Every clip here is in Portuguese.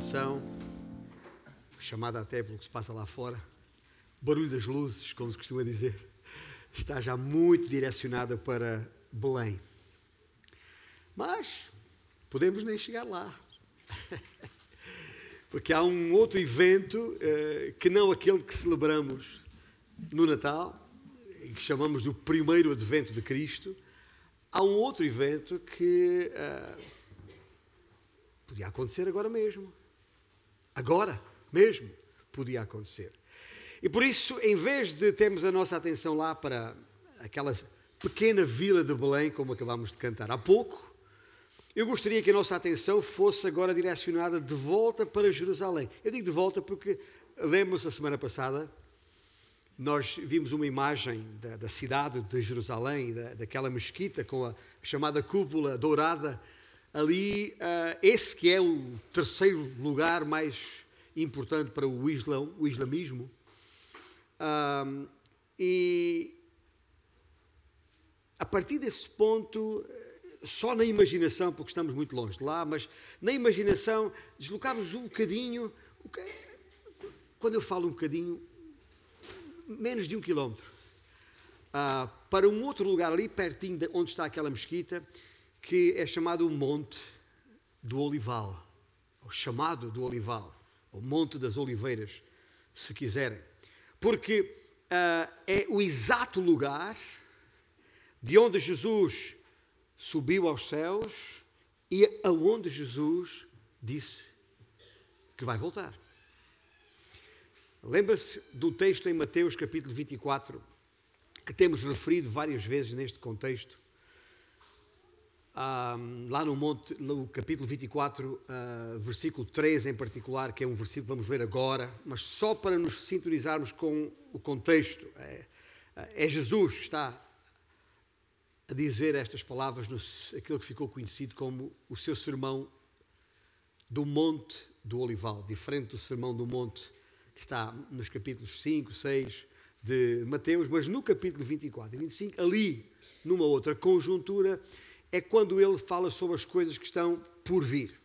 atenção, chamada até pelo que se passa lá fora, barulho das luzes, como se costuma dizer, está já muito direcionada para Belém. Mas podemos nem chegar lá. Porque há um outro evento eh, que não aquele que celebramos no Natal, que chamamos do primeiro advento de Cristo. Há um outro evento que eh, podia acontecer agora mesmo. Agora mesmo podia acontecer. E por isso, em vez de termos a nossa atenção lá para aquela pequena vila de Belém, como acabámos de cantar há pouco, eu gostaria que a nossa atenção fosse agora direcionada de volta para Jerusalém. Eu digo de volta porque, lembro-se, a semana passada, nós vimos uma imagem da, da cidade de Jerusalém, da, daquela mesquita com a chamada cúpula dourada. Ali, uh, esse que é o terceiro lugar mais importante para o Islão, o islamismo. Uh, e a partir desse ponto, só na imaginação, porque estamos muito longe de lá, mas na imaginação, deslocarmos um bocadinho, quando eu falo um bocadinho, menos de um quilómetro, uh, para um outro lugar ali pertinho de onde está aquela mesquita, que é chamado o Monte do Olival, ou chamado do Olival, ou Monte das Oliveiras, se quiserem, porque uh, é o exato lugar de onde Jesus subiu aos céus e aonde Jesus disse que vai voltar. Lembra-se do texto em Mateus capítulo 24, que temos referido várias vezes neste contexto. Lá no, monte, no capítulo 24, ah, versículo 3 em particular, que é um versículo que vamos ler agora, mas só para nos sintonizarmos com o contexto. É, é Jesus que está a dizer estas palavras no, aquilo que ficou conhecido como o seu sermão do Monte do Olival, diferente do sermão do Monte que está nos capítulos 5, 6 de Mateus, mas no capítulo 24 e 25, ali, numa outra conjuntura, é quando ele fala sobre as coisas que estão por vir.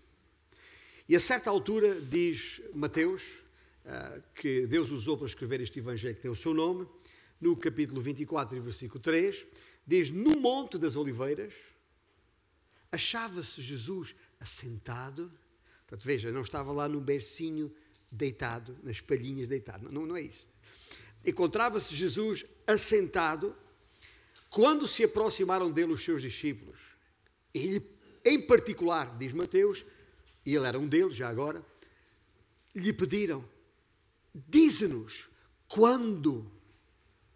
E a certa altura, diz Mateus, uh, que Deus usou para escrever este evangelho que tem o seu nome, no capítulo 24 e versículo 3, diz: No Monte das Oliveiras, achava-se Jesus assentado. Portanto, veja, não estava lá no bercinho deitado, nas palhinhas deitado. Não, não é isso. Encontrava-se Jesus assentado quando se aproximaram dele os seus discípulos. Ele, em particular, diz Mateus, e ele era um deles já agora, lhe pediram: Dize-nos quando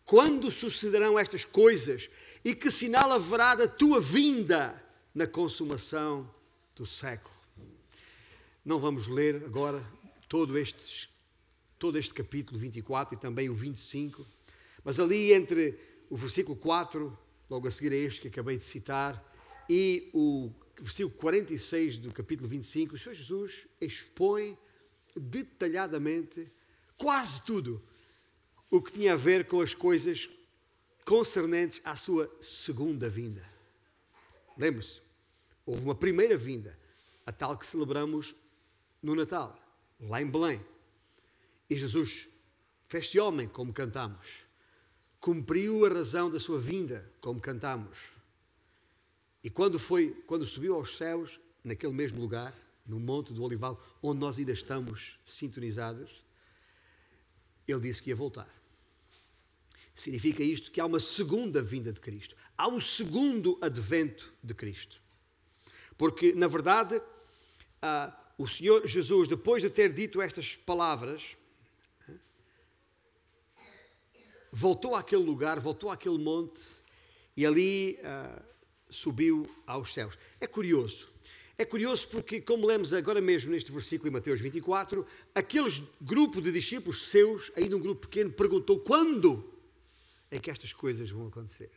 quando sucederão estas coisas e que sinal haverá da tua vinda na consumação do século. Não vamos ler agora todo este, todo este capítulo 24 e também o 25, mas ali entre o versículo 4, logo a seguir a este que acabei de citar, e o versículo 46 do capítulo 25, o Senhor Jesus expõe detalhadamente quase tudo o que tinha a ver com as coisas concernentes à sua segunda vinda. Lembre-se, houve uma primeira vinda, a tal que celebramos no Natal, lá em Belém. E Jesus fez-se homem, como cantamos. Cumpriu a razão da sua vinda, como cantamos. E quando foi, quando subiu aos céus, naquele mesmo lugar, no Monte do Olival, onde nós ainda estamos sintonizados, ele disse que ia voltar. Significa isto que há uma segunda vinda de Cristo. Há um segundo advento de Cristo. Porque, na verdade, uh, o Senhor Jesus, depois de ter dito estas palavras, voltou àquele lugar, voltou àquele monte e ali uh, subiu aos céus. É curioso. É curioso porque, como lemos agora mesmo neste versículo em Mateus 24, aquele grupo de discípulos seus, ainda um grupo pequeno, perguntou quando é que estas coisas vão acontecer.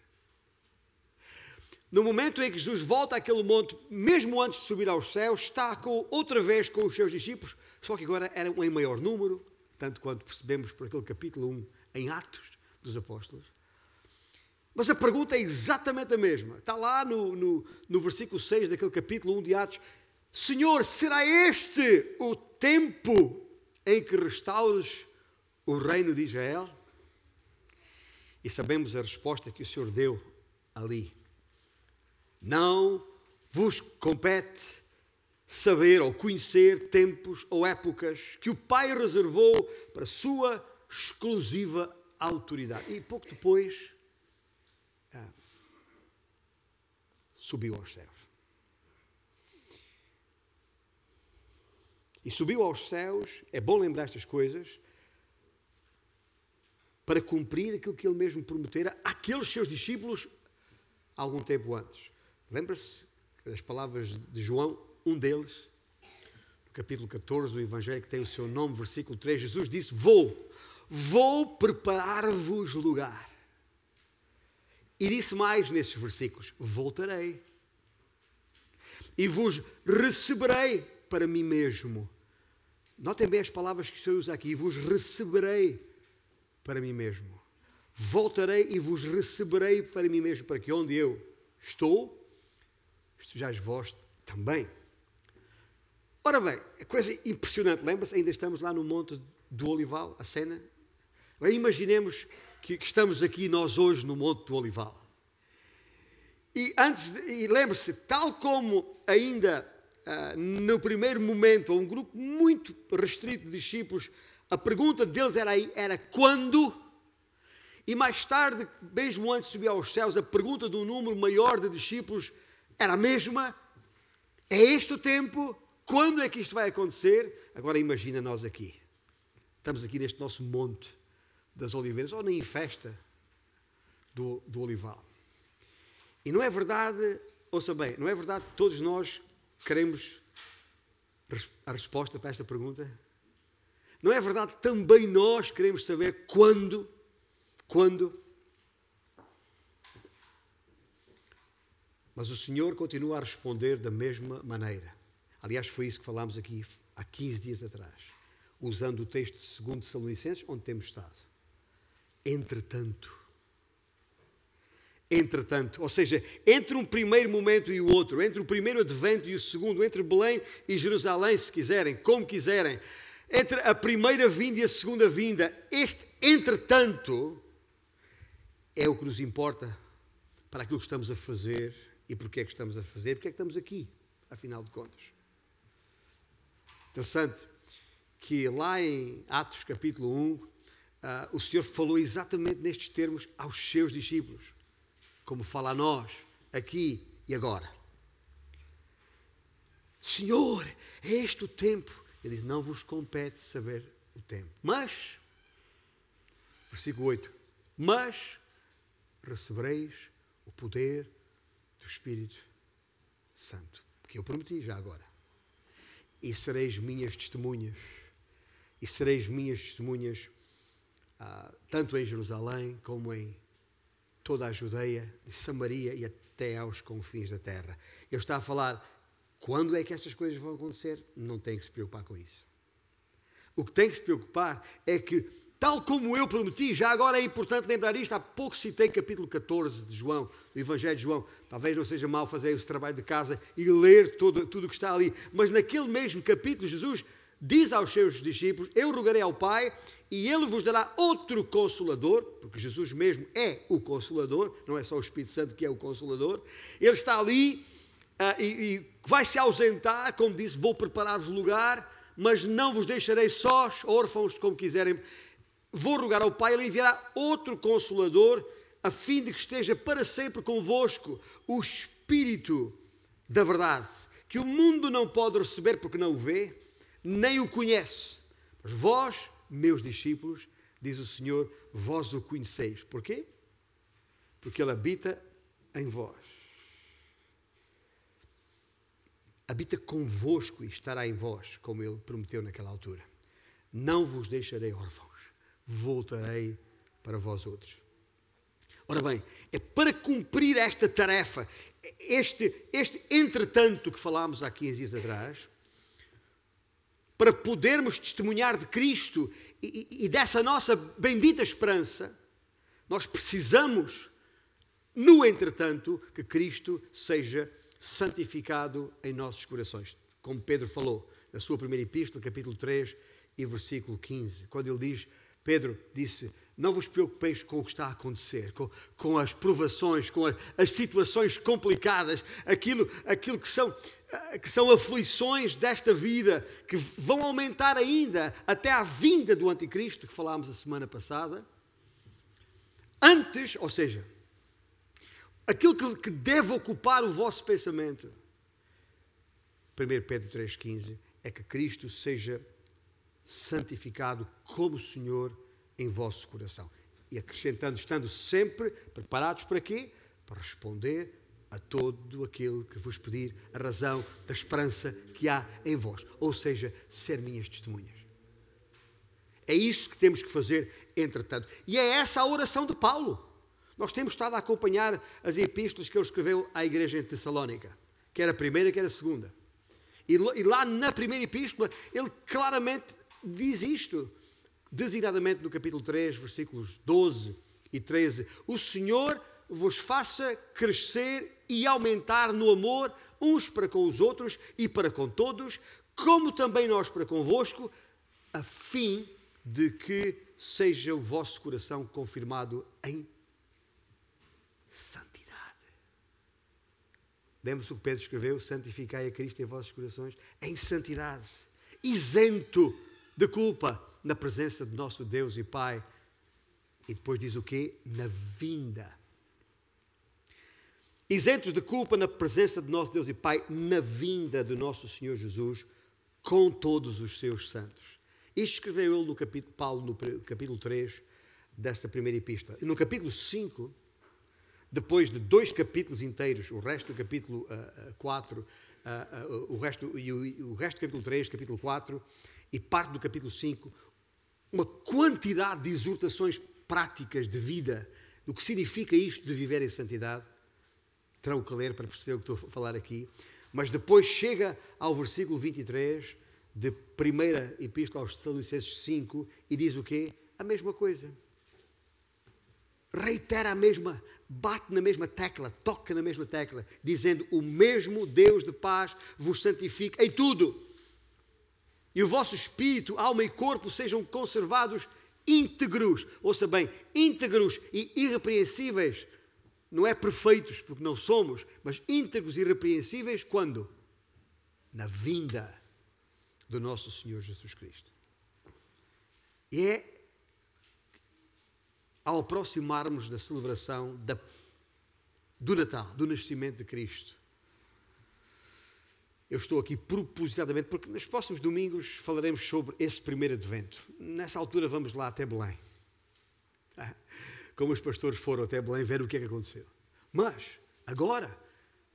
No momento em que Jesus volta àquele monte, mesmo antes de subir aos céus, está com, outra vez com os seus discípulos, só que agora eram em maior número, tanto quanto percebemos por aquele capítulo 1 em Atos dos Apóstolos. Mas a pergunta é exatamente a mesma. Está lá no, no, no versículo 6 daquele capítulo 1 de Atos. Senhor, será este o tempo em que restaures o reino de Israel? E sabemos a resposta que o Senhor deu ali. Não vos compete saber ou conhecer tempos ou épocas que o Pai reservou para sua exclusiva autoridade. E pouco depois ah, subiu aos céus. E subiu aos céus, é bom lembrar estas coisas, para cumprir aquilo que ele mesmo prometera àqueles seus discípulos algum tempo antes. Lembra-se das palavras de João, um deles, no capítulo 14 do Evangelho, que tem o seu nome, versículo 3, Jesus disse: Vou, vou preparar-vos lugar. E disse mais nesses versículos: Voltarei e vos receberei para mim mesmo. Notem bem as palavras que o Senhor usa aqui: vos receberei para mim mesmo. Voltarei e vos receberei para mim mesmo, para que onde eu estou, estejais vós também. Ora bem, coisa impressionante, lembra-se? Ainda estamos lá no Monte do Olival, a cena. Imaginemos que, que estamos aqui nós hoje no Monte do Olival. E antes, e lembre-se, tal como ainda uh, no primeiro momento, um grupo muito restrito de discípulos a pergunta deles era, era quando? E mais tarde, mesmo antes de subir aos céus, a pergunta do número maior de discípulos era a mesma: é este o tempo? Quando é que isto vai acontecer? Agora imagina nós aqui. Estamos aqui neste nosso monte das oliveiras, ou nem festa do, do olival. E não é verdade, ouça bem, não é verdade que todos nós queremos a resposta para esta pergunta? Não é verdade que também nós queremos saber quando? Quando? Mas o Senhor continua a responder da mesma maneira. Aliás, foi isso que falámos aqui há 15 dias atrás, usando o texto de 2 Salonicenses, onde temos estado. Entretanto. Entretanto, ou seja, entre um primeiro momento e o outro, entre o primeiro advento e o segundo, entre Belém e Jerusalém, se quiserem, como quiserem, entre a primeira vinda e a segunda vinda, este entretanto é o que nos importa para aquilo que estamos a fazer e porque é que estamos a fazer, porque é que estamos aqui, afinal de contas. Interessante que lá em Atos capítulo 1, uh, o Senhor falou exatamente nestes termos aos seus discípulos, como fala a nós, aqui e agora. Senhor, é este o tempo ele diz: Não vos compete saber o tempo. Mas, versículo 8: Mas recebereis o poder do Espírito Santo. Que eu prometi já agora. E sereis minhas testemunhas. E sereis minhas testemunhas, ah, tanto em Jerusalém como em toda a Judeia, Samaria e até aos confins da terra. Eu está a falar quando é que estas coisas vão acontecer? Não tem que se preocupar com isso. O que tem que se preocupar é que, tal como eu prometi, já agora é importante lembrar isto, há pouco citei capítulo 14 de João, do Evangelho de João. Talvez não seja mal fazer esse trabalho de casa e ler tudo o que está ali, mas naquele mesmo capítulo, Jesus diz aos seus discípulos: Eu rogarei ao Pai e ele vos dará outro consolador, porque Jesus mesmo é o consolador, não é só o Espírito Santo que é o consolador. Ele está ali uh, e, e vai se ausentar, como disse, vou preparar-vos lugar, mas não vos deixarei sós, órfãos, como quiserem. Vou rogar ao Pai, Ele enviará outro consolador, a fim de que esteja para sempre convosco o Espírito da verdade, que o mundo não pode receber porque não o vê, nem o conhece. Mas vós, meus discípulos, diz o Senhor, vós o conheceis. Porquê? Porque Ele habita em vós habita convosco e estará em vós, como ele prometeu naquela altura. Não vos deixarei órfãos, voltarei para vós outros. Ora bem, é para cumprir esta tarefa, este, este entretanto que falámos há 15 dias atrás, para podermos testemunhar de Cristo e, e, e dessa nossa bendita esperança, nós precisamos, no entretanto, que Cristo seja santificado em nossos corações. Como Pedro falou, na sua primeira epístola, capítulo 3 e versículo 15, quando ele diz: Pedro disse: Não vos preocupeis com o que está a acontecer, com, com as provações, com a, as situações complicadas, aquilo, aquilo que, são, que são aflições desta vida, que vão aumentar ainda até à vinda do Anticristo, que falámos a semana passada. Antes, ou seja, aquilo que, que deve ocupar o vosso pensamento, 1 Pedro 3,15, é que Cristo seja santificado como Senhor em vosso coração. E acrescentando, estando sempre preparados para quê? Para responder a todo aquele que vos pedir a razão da esperança que há em vós. Ou seja, ser minhas testemunhas. É isso que temos que fazer, entretanto. E é essa a oração de Paulo. Nós temos estado a acompanhar as epístolas que ele escreveu à igreja em Tessalónica, quer a primeira, quer a segunda. E lá na primeira epístola, ele claramente diz isto, designadamente no capítulo 3, versículos 12 e 13: O Senhor vos faça crescer e aumentar no amor uns para com os outros e para com todos, como também nós para convosco, a fim de que seja o vosso coração confirmado em santidade. Lembra-se o que Pedro escreveu? Santificai a Cristo em vossos corações em santidade, isento de culpa na presença de nosso Deus e Pai. E depois diz o quê? Na vinda. Isentos de culpa na presença de nosso Deus e Pai, na vinda do nosso Senhor Jesus, com todos os seus santos. Isto escreveu ele no capítulo, Paulo no capítulo 3 desta primeira epístola. E no capítulo 5, depois de dois capítulos inteiros, o resto do capítulo uh, 4, uh, uh, o, resto, e o, o resto do capítulo 3, capítulo 4, e parte do capítulo 5, uma quantidade de exortações práticas de vida, do que significa isto de viver em santidade. Terão que ler para perceber o que estou a falar aqui. Mas depois chega ao versículo 23 de primeira epístola aos Tessalonicenses 5 e diz o quê? A mesma coisa. Reitera a mesma, bate na mesma tecla, toca na mesma tecla, dizendo: O mesmo Deus de paz vos santifique em tudo e o vosso espírito, alma e corpo sejam conservados íntegros. Ouça bem, íntegros e irrepreensíveis. Não é perfeitos, porque não somos, mas íntegros e irrepreensíveis quando? Na vinda do nosso Senhor Jesus Cristo. E é ao aproximarmos da celebração da, do Natal, do nascimento de Cristo, eu estou aqui propositadamente, porque nos próximos domingos falaremos sobre esse primeiro advento. Nessa altura vamos lá até Belém. Como os pastores foram até Belém ver o que é que aconteceu. Mas, agora,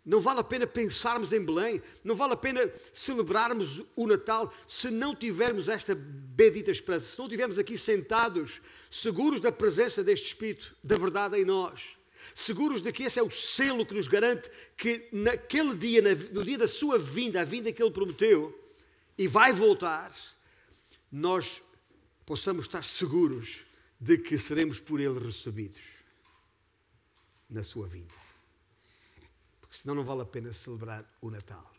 não vale a pena pensarmos em Belém, não vale a pena celebrarmos o Natal se não tivermos esta bendita esperança, se não estivermos aqui sentados, seguros da presença deste Espírito, da verdade em nós seguros de que esse é o selo que nos garante que naquele dia, no dia da sua vinda, a vinda que ele prometeu, e vai voltar, nós possamos estar seguros de que seremos por ele recebidos na sua vinda. Porque senão não vale a pena celebrar o Natal.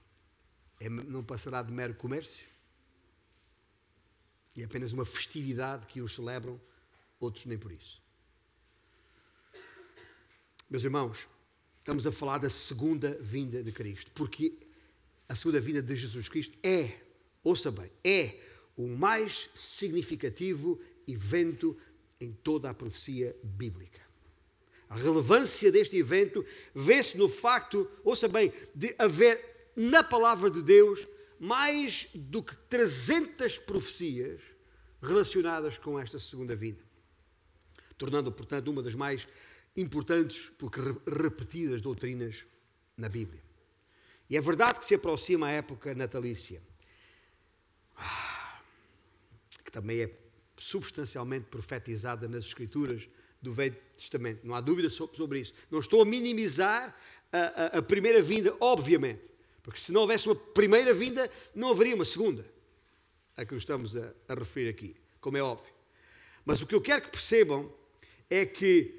É, não passará de mero comércio. E é apenas uma festividade que uns celebram, outros nem por isso. Meus irmãos, estamos a falar da segunda vinda de Cristo, porque a segunda vinda de Jesus Cristo é, ouça bem, é o mais significativo evento em toda a profecia bíblica. A relevância deste evento vê-se no facto, ouça bem, de haver na palavra de Deus mais do que 300 profecias relacionadas com esta segunda vinda, tornando, portanto, uma das mais importantes porque repetidas doutrinas na Bíblia. E é verdade que se aproxima a época natalícia, que também é substancialmente profetizada nas Escrituras do Velho Testamento. Não há dúvida sobre isso. Não estou a minimizar a, a, a primeira vinda, obviamente, porque se não houvesse uma primeira vinda, não haveria uma segunda, a que estamos a, a referir aqui, como é óbvio. Mas o que eu quero que percebam é que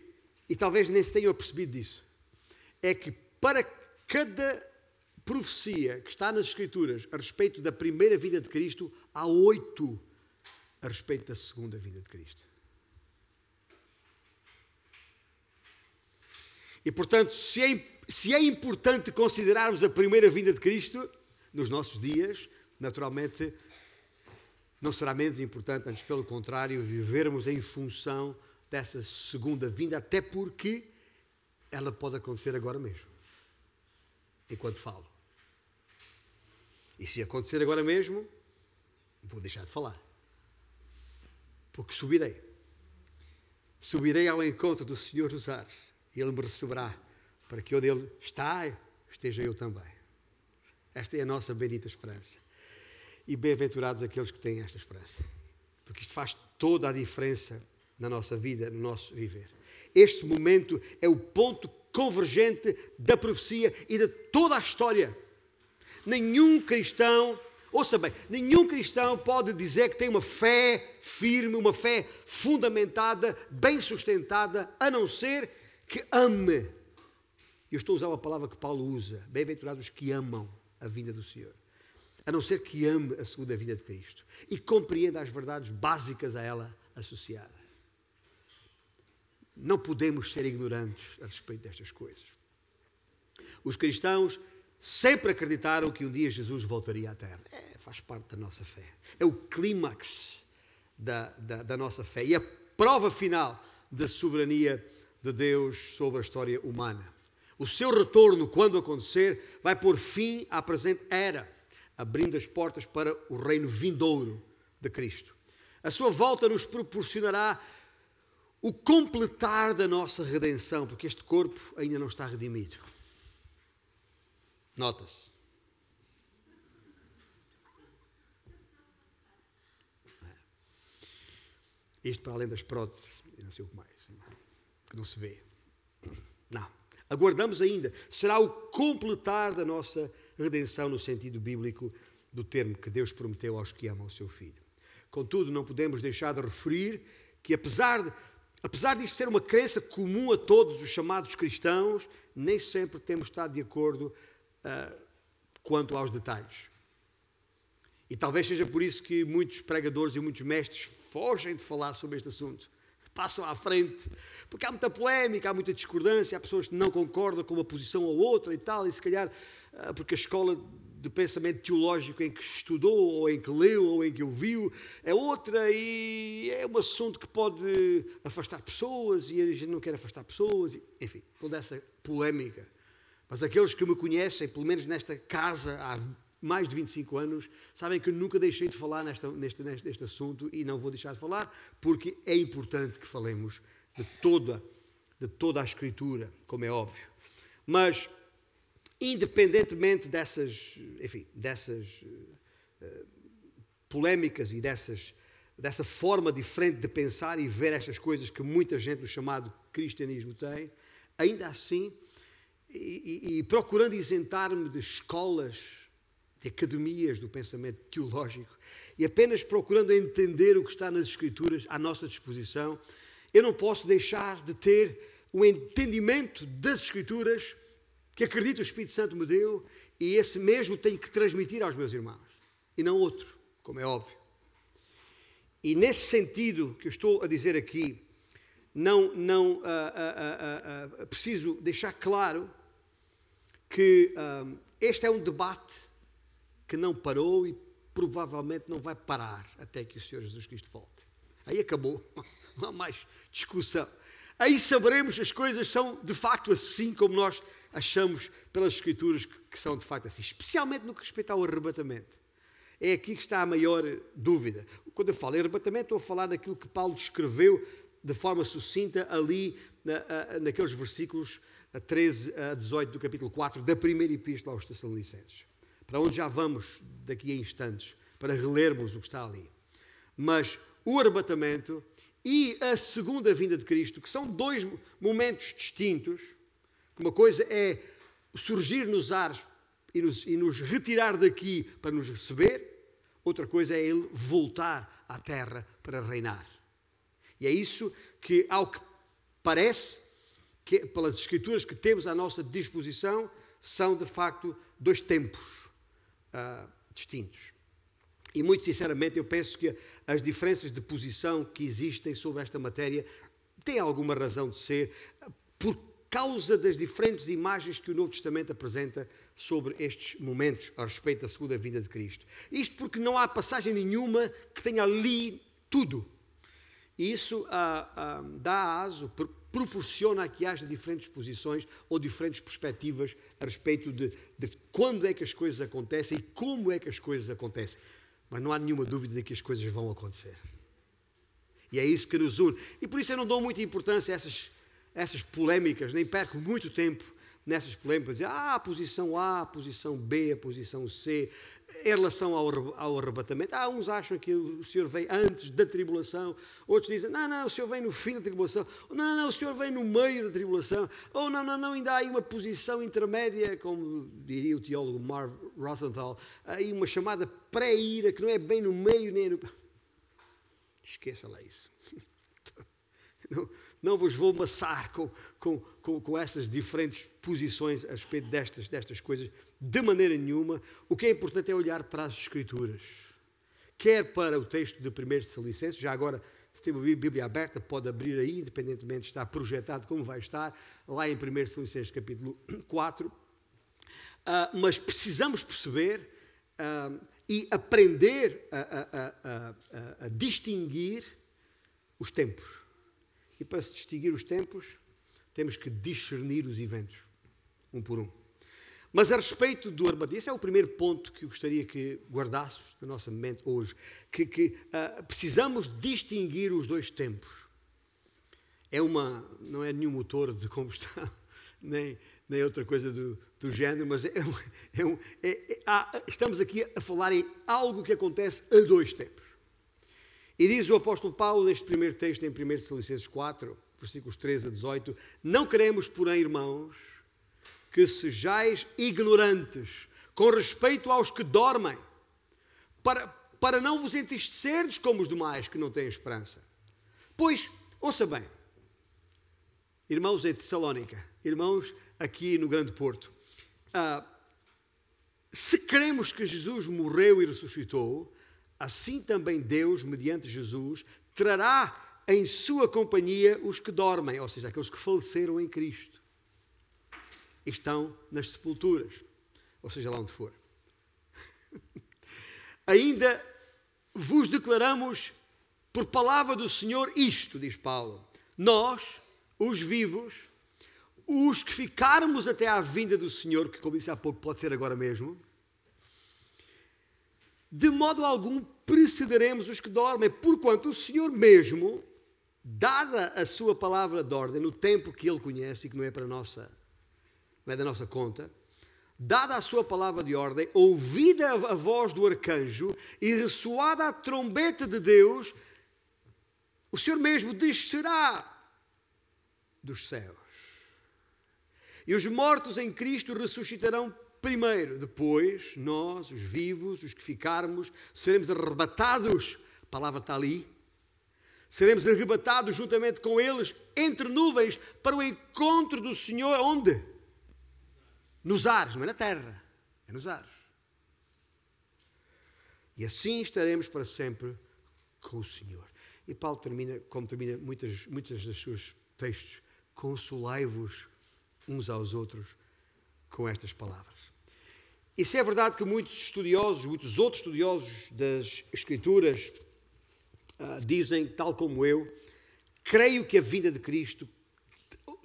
e talvez nem se tenham percebido disso, é que para cada profecia que está nas Escrituras a respeito da primeira vinda de Cristo, há oito a respeito da segunda vinda de Cristo. E portanto, se é, se é importante considerarmos a primeira vinda de Cristo nos nossos dias, naturalmente não será menos importante, antes pelo contrário, vivermos em função dessa segunda vinda, até porque ela pode acontecer agora mesmo, enquanto falo. E se acontecer agora mesmo, vou deixar de falar. Porque subirei. Subirei ao encontro do Senhor dos Ares, e Ele me receberá, para que onde Ele está, esteja eu também. Esta é a nossa bendita esperança. E bem-aventurados aqueles que têm esta esperança. Porque isto faz toda a diferença na nossa vida, no nosso viver. Este momento é o ponto convergente da profecia e de toda a história. Nenhum cristão, ouça bem, nenhum cristão pode dizer que tem uma fé firme, uma fé fundamentada, bem sustentada, a não ser que ame. Eu estou a usar uma palavra que Paulo usa: bem-aventurados que amam a vinda do Senhor. A não ser que ame a segunda vinda de Cristo e compreenda as verdades básicas a ela associadas. Não podemos ser ignorantes a respeito destas coisas. Os cristãos sempre acreditaram que um dia Jesus voltaria à Terra. É, faz parte da nossa fé. É o clímax da, da, da nossa fé e a prova final da soberania de Deus sobre a história humana. O seu retorno, quando acontecer, vai pôr fim à presente era, abrindo as portas para o reino vindouro de Cristo. A sua volta nos proporcionará o completar da nossa redenção, porque este corpo ainda não está redimido. Nota-se. Isto para além das próteses, e não sei o que mais, que não se vê. Não. Aguardamos ainda. Será o completar da nossa redenção no sentido bíblico do termo que Deus prometeu aos que amam o seu Filho. Contudo, não podemos deixar de referir que, apesar de Apesar disto ser uma crença comum a todos os chamados cristãos, nem sempre temos estado de acordo uh, quanto aos detalhes. E talvez seja por isso que muitos pregadores e muitos mestres fogem de falar sobre este assunto. Passam à frente, porque há muita polémica, há muita discordância, há pessoas que não concordam com uma posição ou outra e tal, e se calhar, uh, porque a escola de pensamento teológico em que estudou, ou em que leu, ou em que ouviu, é outra e é um assunto que pode afastar pessoas e a gente não quer afastar pessoas, enfim, toda essa polémica. Mas aqueles que me conhecem, pelo menos nesta casa há mais de 25 anos, sabem que nunca deixei de falar nesta, neste, neste assunto e não vou deixar de falar, porque é importante que falemos de toda, de toda a Escritura, como é óbvio. Mas independentemente dessas, enfim, dessas uh, polémicas e dessas, dessa forma diferente de pensar e ver estas coisas que muita gente no chamado cristianismo tem, ainda assim, e, e, procurando isentar-me de escolas, de academias do pensamento teológico, e apenas procurando entender o que está nas Escrituras à nossa disposição, eu não posso deixar de ter o entendimento das Escrituras que acredito o Espírito Santo me deu e esse mesmo tenho que transmitir aos meus irmãos e não outro, como é óbvio. E nesse sentido que eu estou a dizer aqui, não, não uh, uh, uh, preciso deixar claro que este é um debate que não parou e provavelmente não vai parar até que o Senhor Jesus Cristo volte. Aí acabou, não há mais discussão. Aí saberemos as coisas são de facto assim como nós achamos pelas Escrituras que, que são de facto assim, especialmente no que respeita ao arrebatamento. É aqui que está a maior dúvida. Quando eu falo em arrebatamento, estou a falar daquilo que Paulo descreveu de forma sucinta ali na, naqueles versículos 13 a 18 do capítulo 4 da primeira epístola aos Tessalonicenses. Para onde já vamos daqui a instantes, para relermos o que está ali. Mas o arrebatamento e a segunda vinda de Cristo, que são dois momentos distintos, uma coisa é surgir nos ares e nos, e nos retirar daqui para nos receber, outra coisa é ele voltar à terra para reinar. E é isso que, ao que parece, que pelas escrituras que temos à nossa disposição, são de facto dois tempos uh, distintos. E muito sinceramente, eu penso que as diferenças de posição que existem sobre esta matéria têm alguma razão de ser, por causa das diferentes imagens que o Novo Testamento apresenta sobre estes momentos a respeito da segunda vinda de Cristo. Isto porque não há passagem nenhuma que tenha ali tudo. E isso ah, ah, dá aso, proporciona que haja diferentes posições ou diferentes perspectivas a respeito de, de quando é que as coisas acontecem e como é que as coisas acontecem. Mas não há nenhuma dúvida de que as coisas vão acontecer. E é isso que nos une. E por isso eu não dou muita importância a essas, essas polémicas, nem perco muito tempo nessas polémicas, dizer, ah, a posição A, a posição B, a posição C, em relação ao, ao arrebatamento. Há uns acham que o Senhor vem antes da tribulação, outros dizem, não, não, o Senhor vem no fim da tribulação, não, não, não, o Senhor vem no meio da tribulação, ou não, não, não, ainda há aí uma posição intermédia, como diria o teólogo Marv Rosenthal, aí uma chamada pré-ira, que não é bem no meio nem no... Esqueça lá isso. Não, não vos vou maçar com, com, com, com, essas diferentes posições a respeito destas, destas coisas, de maneira nenhuma. O que é importante é olhar para as Escrituras, quer para o texto de 1 Tessalonicenses, já agora, se tem a Bíblia aberta, pode abrir aí, independentemente de estar projetado como vai estar, lá em 1 Tessalonicenses capítulo 4. Uh, ah, mas precisamos perceber uh, e aprender a, a, a, a distinguir os tempos e para se distinguir os tempos, temos que discernir os eventos, um por um. Mas a respeito do armadilho, esse é o primeiro ponto que eu gostaria que guardássemos na nossa mente hoje, que, que uh, precisamos distinguir os dois tempos. É uma, não é nenhum motor de combustão, nem, nem outra coisa do, do género, mas é um, é um, é, é, há, estamos aqui a falar em algo que acontece a dois tempos. E diz o apóstolo Paulo neste primeiro texto, em 1 Tessalonicenses 4, versículos 13 a 18: Não queremos, porém, irmãos, que sejais ignorantes com respeito aos que dormem, para, para não vos entristecerdes como os demais que não têm esperança. Pois, ouça bem, irmãos em Tessalónica, irmãos aqui no Grande Porto, ah, se cremos que Jesus morreu e ressuscitou, assim também Deus, mediante Jesus, trará em sua companhia os que dormem, ou seja, aqueles que faleceram em Cristo. Estão nas sepulturas, ou seja, lá onde for. Ainda vos declaramos por palavra do Senhor isto, diz Paulo. Nós, os vivos, os que ficarmos até à vinda do Senhor, que como disse há pouco, pode ser agora mesmo, de modo algum precederemos os que dormem, porquanto o Senhor mesmo, dada a sua palavra de ordem, no tempo que ele conhece e que não é para nossa, não é da nossa conta, dada a sua palavra de ordem, ouvida a voz do arcanjo e ressoada a trombeta de Deus, o Senhor mesmo descerá dos céus. E os mortos em Cristo ressuscitarão primeiro, depois, nós, os vivos, os que ficarmos, seremos arrebatados, a palavra está ali, seremos arrebatados juntamente com eles entre nuvens para o encontro do Senhor, onde? Nos ares, não é na terra, é nos ares. E assim estaremos para sempre com o Senhor. E Paulo termina, como termina muitas, muitas das suas textos, consolai-vos uns aos outros com estas palavras. E se é verdade que muitos estudiosos, muitos outros estudiosos das Escrituras uh, dizem, tal como eu, creio que a vinda de Cristo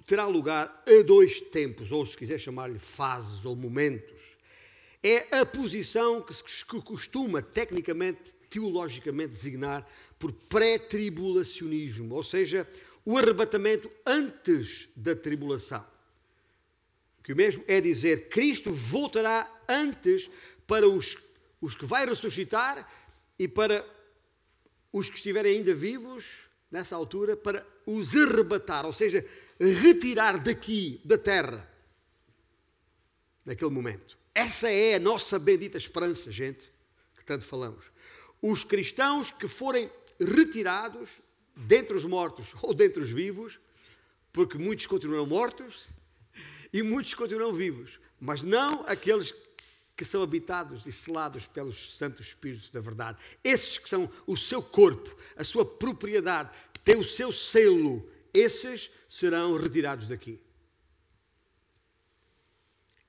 terá lugar a dois tempos, ou se quiser chamar-lhe fases ou momentos. É a posição que se costuma, tecnicamente, teologicamente, designar por pré-tribulacionismo, ou seja, o arrebatamento antes da tribulação que o mesmo é dizer Cristo voltará antes para os, os que vai ressuscitar e para os que estiverem ainda vivos nessa altura para os arrebatar, ou seja, retirar daqui da terra naquele momento. Essa é a nossa bendita esperança, gente, que tanto falamos. Os cristãos que forem retirados dentre os mortos ou dentre os vivos, porque muitos continuarão mortos, e muitos continuam vivos, mas não aqueles que são habitados e selados pelos Santos Espíritos da verdade. Esses que são o seu corpo, a sua propriedade, têm o seu selo, esses serão retirados daqui.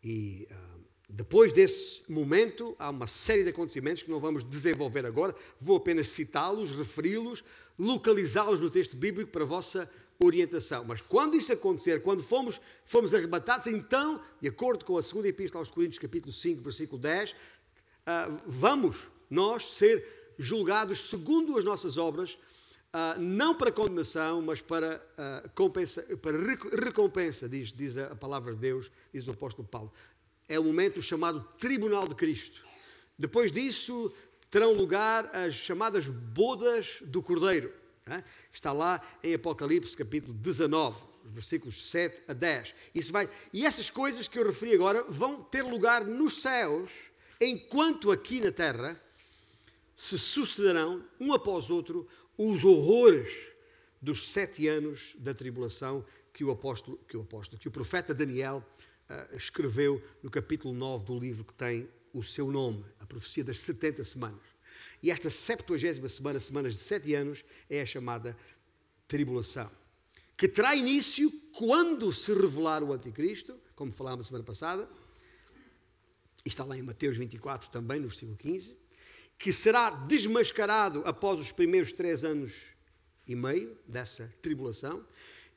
E uh, depois desse momento, há uma série de acontecimentos que não vamos desenvolver agora, vou apenas citá-los, referi-los, localizá-los no texto bíblico para vossa orientação. Mas quando isso acontecer, quando fomos, fomos arrebatados, então, de acordo com a segunda epístola aos Coríntios, capítulo 5, versículo 10, uh, vamos nós ser julgados segundo as nossas obras, uh, não para condenação, mas para, uh, compensa, para recompensa, diz, diz a palavra de Deus, diz o apóstolo Paulo. É o momento chamado Tribunal de Cristo. Depois disso, terão lugar as chamadas bodas do Cordeiro. Está lá em Apocalipse capítulo 19, versículos 7 a 10. Isso vai, e essas coisas que eu referi agora vão ter lugar nos céus, enquanto aqui na terra se sucederão, um após outro, os horrores dos sete anos da tribulação que o apóstolo, que o, apóstolo, que o profeta Daniel uh, escreveu no capítulo 9 do livro que tem o seu nome, a profecia das 70 semanas. E esta 70 semana, semanas de sete anos, é a chamada tribulação, que terá início quando se revelar o Anticristo, como falámos na semana passada, está lá em Mateus 24 também, no versículo 15, que será desmascarado após os primeiros três anos e meio dessa tribulação,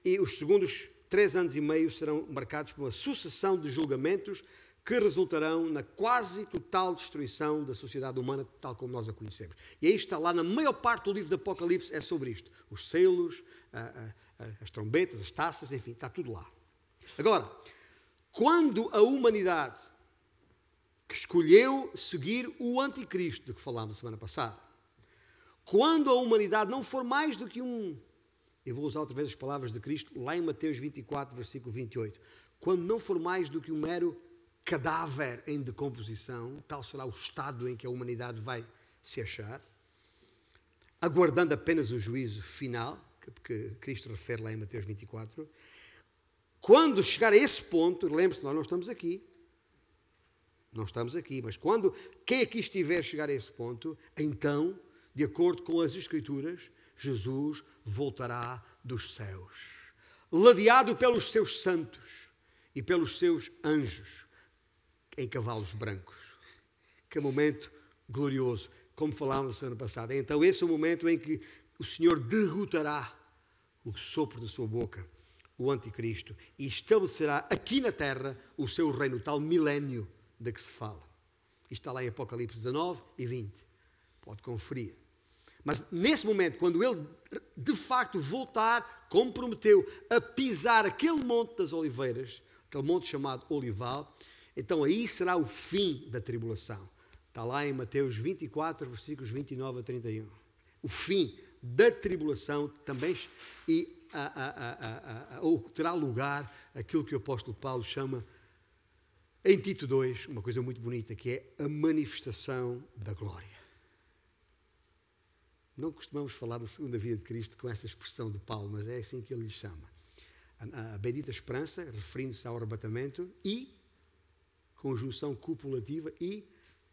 e os segundos três anos e meio serão marcados por uma sucessão de julgamentos que resultarão na quase total destruição da sociedade humana tal como nós a conhecemos. E aí está lá, na maior parte do livro do Apocalipse é sobre isto. Os selos, as trombetas, as taças, enfim, está tudo lá. Agora, quando a humanidade que escolheu seguir o anticristo, do que falámos semana passada, quando a humanidade não for mais do que um, eu vou usar outra vez as palavras de Cristo, lá em Mateus 24, versículo 28, quando não for mais do que um mero cadáver em decomposição, tal será o estado em que a humanidade vai se achar, aguardando apenas o juízo final, que, Cristo refere lá em Mateus 24. Quando chegar a esse ponto, lembre-se, nós não estamos aqui, não estamos aqui, mas quando quem aqui estiver chegar a esse ponto, então, de acordo com as Escrituras, Jesus voltará dos céus, ladeado pelos seus santos e pelos seus anjos, em cavalos brancos. Que momento glorioso, como falámos na semana passada. Então, esse é o momento em que o Senhor derrotará o sopro da sua boca, o anticristo, e estabelecerá aqui na terra o seu reino, tal milénio de que se fala. Isto está lá em Apocalipse 19 e 20. Pode conferir. Mas nesse momento, quando ele de facto voltar, como prometeu, a pisar aquele monte das oliveiras, aquele monte chamado Olival, então aí será o fim da tribulação. Está lá em Mateus 24, versículos 29 a 31. O fim da tribulação também e a, a, a, ou terá lugar aquilo que o apóstolo Paulo chama em Tito 2, uma coisa muito bonita, que é a manifestação da glória. Não costumamos falar da segunda vida de Cristo com essa expressão de Paulo, mas é assim que ele lhe chama. A, a bendita esperança, referindo-se ao arrebatamento, e conjunção copulativa e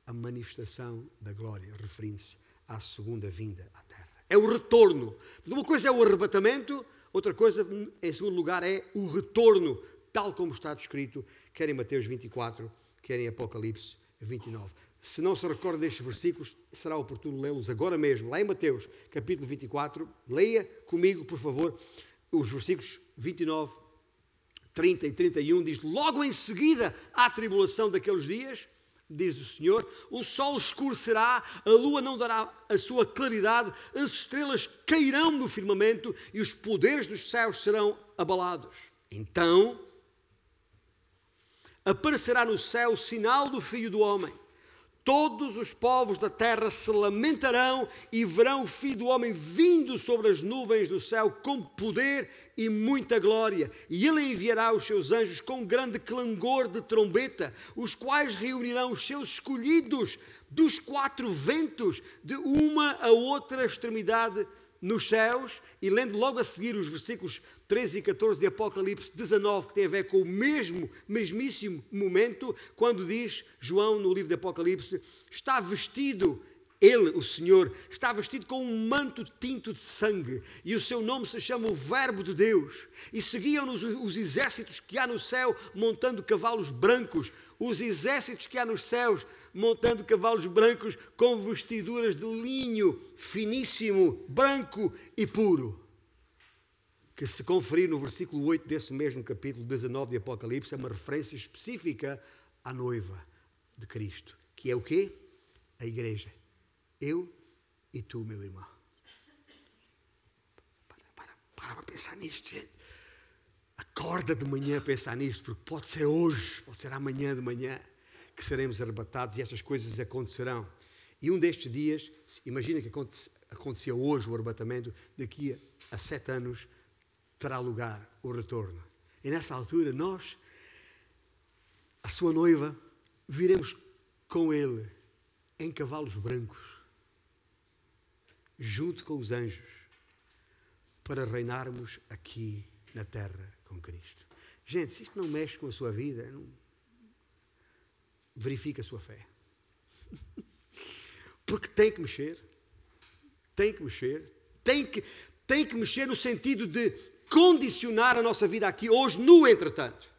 a manifestação da glória, referindo-se à segunda vinda à terra. É o retorno. Uma coisa é o arrebatamento, outra coisa, em segundo lugar, é o retorno, tal como está descrito, quer em Mateus 24, quer em Apocalipse 29. Se não se recorda destes versículos, será oportuno lê-los agora mesmo, lá em Mateus, capítulo 24. Leia comigo, por favor, os versículos 29 30 e 31 diz: Logo em seguida à tribulação daqueles dias, diz o Senhor, o sol escurecerá, a lua não dará a sua claridade, as estrelas cairão no firmamento e os poderes dos céus serão abalados. Então aparecerá no céu o sinal do Filho do Homem. Todos os povos da terra se lamentarão e verão o Filho do Homem vindo sobre as nuvens do céu com poder e muita glória, e ele enviará os seus anjos com grande clangor de trombeta, os quais reunirão os seus escolhidos dos quatro ventos, de uma a outra extremidade nos céus. E lendo logo a seguir os versículos 13 e 14 de Apocalipse 19, que tem a ver com o mesmo, mesmíssimo momento, quando diz João no livro de Apocalipse: está vestido ele, o Senhor, está vestido com um manto tinto de sangue e o seu nome se chama o Verbo de Deus. E seguiam-nos os exércitos que há no céu montando cavalos brancos, os exércitos que há nos céus montando cavalos brancos com vestiduras de linho finíssimo, branco e puro. Que se conferir no versículo 8 desse mesmo capítulo 19 de Apocalipse é uma referência específica à noiva de Cristo, que é o quê? A igreja. Eu e tu, meu irmão. Para, para, para para pensar nisto, gente. Acorda de manhã a pensar nisto, porque pode ser hoje, pode ser amanhã de manhã que seremos arrebatados e essas coisas acontecerão. E um destes dias, imagina que acontecia hoje o arrebatamento, daqui a sete anos terá lugar o retorno. E nessa altura, nós, a sua noiva, viremos com ele em cavalos brancos junto com os anjos, para reinarmos aqui na terra com Cristo. Gente, se isto não mexe com a sua vida, não... verifique a sua fé. Porque tem que mexer. Tem que mexer. Tem que, tem que mexer no sentido de condicionar a nossa vida aqui hoje, no entretanto.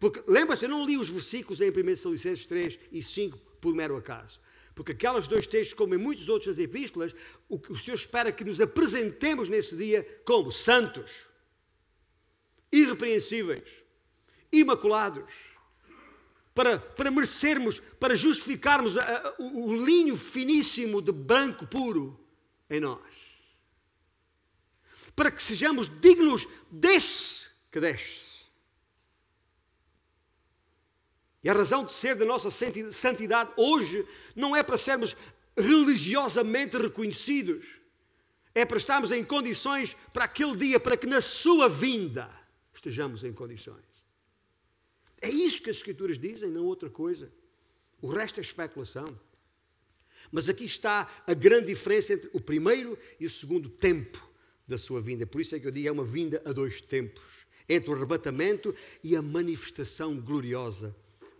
Porque, lembra-se, eu não li os versículos em 1 Licenses 3 e 5 por mero acaso. Porque aqueles dois textos, como em muitos outros epístolas, o que o Senhor espera que nos apresentemos nesse dia como santos, irrepreensíveis, imaculados, para, para merecermos, para justificarmos a, a, o, o linho finíssimo de branco puro em nós. Para que sejamos dignos desse que desce E a razão de ser da nossa santidade hoje não é para sermos religiosamente reconhecidos, é para estarmos em condições para aquele dia, para que na sua vinda estejamos em condições. É isso que as Escrituras dizem, não outra coisa. O resto é especulação. Mas aqui está a grande diferença entre o primeiro e o segundo tempo da sua vinda. Por isso é que eu digo é uma vinda a dois tempos entre o arrebatamento e a manifestação gloriosa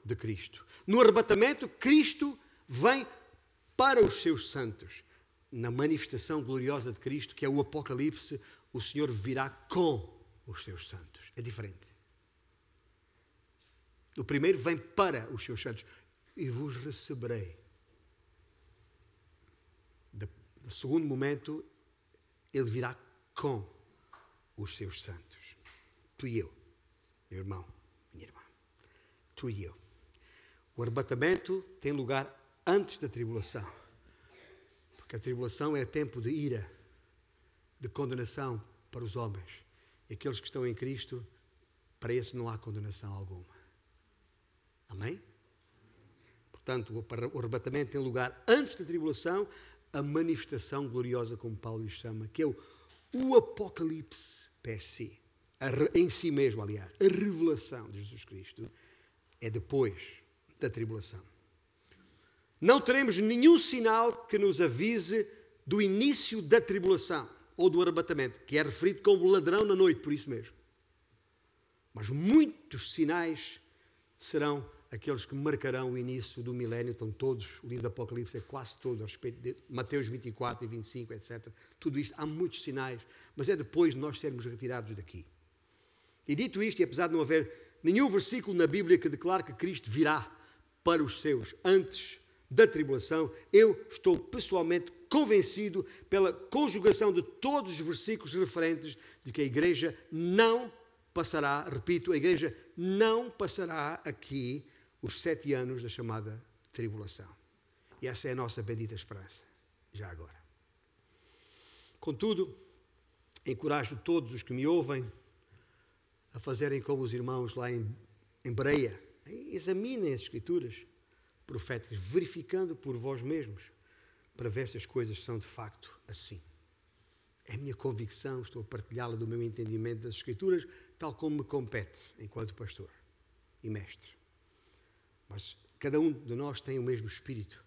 de Cristo. No arrebatamento, Cristo vem para os seus santos. Na manifestação gloriosa de Cristo, que é o Apocalipse, o Senhor virá com os seus santos. É diferente. O primeiro vem para os seus santos e vos receberei. No segundo momento, ele virá com os seus santos. Tu e eu, meu irmão, minha irmã. Tu e eu. O arrebatamento tem lugar antes da tribulação. Porque a tribulação é tempo de ira, de condenação para os homens. E aqueles que estão em Cristo, para esses não há condenação alguma. Amém? Portanto, o arrebatamento tem lugar antes da tribulação, a manifestação gloriosa, como Paulo lhe chama, que é o, o Apocalipse per si, em si mesmo, aliás, a revelação de Jesus Cristo, é depois da tribulação. Não teremos nenhum sinal que nos avise do início da tribulação ou do arrebatamento, que é referido como ladrão na noite, por isso mesmo. Mas muitos sinais serão aqueles que marcarão o início do milénio, estão todos, o livro do Apocalipse é quase todo a respeito de Mateus 24 e 25, etc. Tudo isto, há muitos sinais, mas é depois de nós sermos retirados daqui. E dito isto, e apesar de não haver nenhum versículo na Bíblia que declare que Cristo virá para os seus antes da tribulação, eu estou pessoalmente convencido pela conjugação de todos os versículos referentes de que a igreja não passará, repito, a igreja não passará aqui os sete anos da chamada tribulação. E essa é a nossa bendita esperança, já agora. Contudo, encorajo todos os que me ouvem a fazerem como os irmãos lá em, em Breia, Examinem as Escrituras proféticas, verificando por vós mesmos, para ver se as coisas são de facto assim. É a minha convicção, estou a partilhá-la do meu entendimento das Escrituras, tal como me compete enquanto pastor e mestre. Mas cada um de nós tem o mesmo Espírito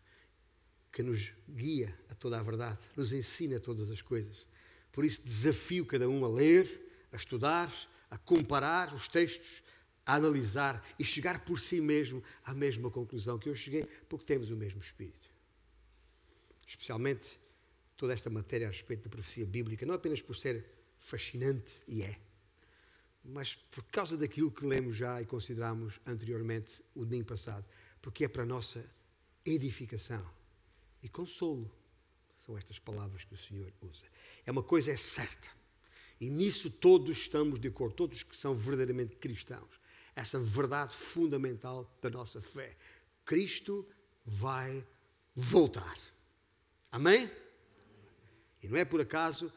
que nos guia a toda a verdade, nos ensina todas as coisas. Por isso, desafio cada um a ler, a estudar, a comparar os textos, a analisar e chegar por si mesmo à mesma conclusão que eu cheguei, porque temos o mesmo espírito. Especialmente toda esta matéria a respeito da profecia bíblica, não apenas por ser fascinante, e é, mas por causa daquilo que lemos já e consideramos anteriormente o domingo passado, porque é para a nossa edificação e consolo. São estas palavras que o Senhor usa. É uma coisa é certa. E nisso todos estamos de acordo, todos que são verdadeiramente cristãos. Essa verdade fundamental da nossa fé. Cristo vai voltar. Amém? E não é por acaso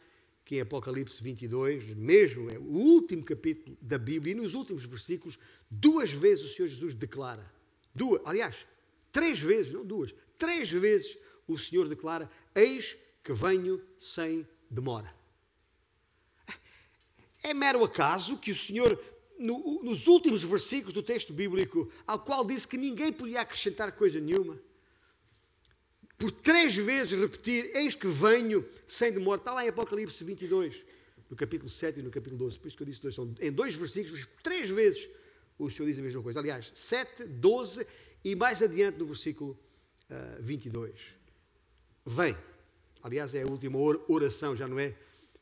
que em Apocalipse 22, mesmo é o último capítulo da Bíblia, e nos últimos versículos, duas vezes o Senhor Jesus declara, duas, aliás, três vezes, não duas, três vezes o Senhor declara: Eis que venho sem demora. É mero acaso que o Senhor, no, nos últimos versículos do texto bíblico, ao qual disse que ninguém podia acrescentar coisa nenhuma, por três vezes repetir: Eis que venho sem demora. Está lá em Apocalipse 22, no capítulo 7 e no capítulo 12. Por isso que eu disse dois, são em dois versículos, três vezes o Senhor diz a mesma coisa. Aliás, 7, 12 e mais adiante no versículo uh, ah, 22. Vem. Aliás, é a última oração, já não é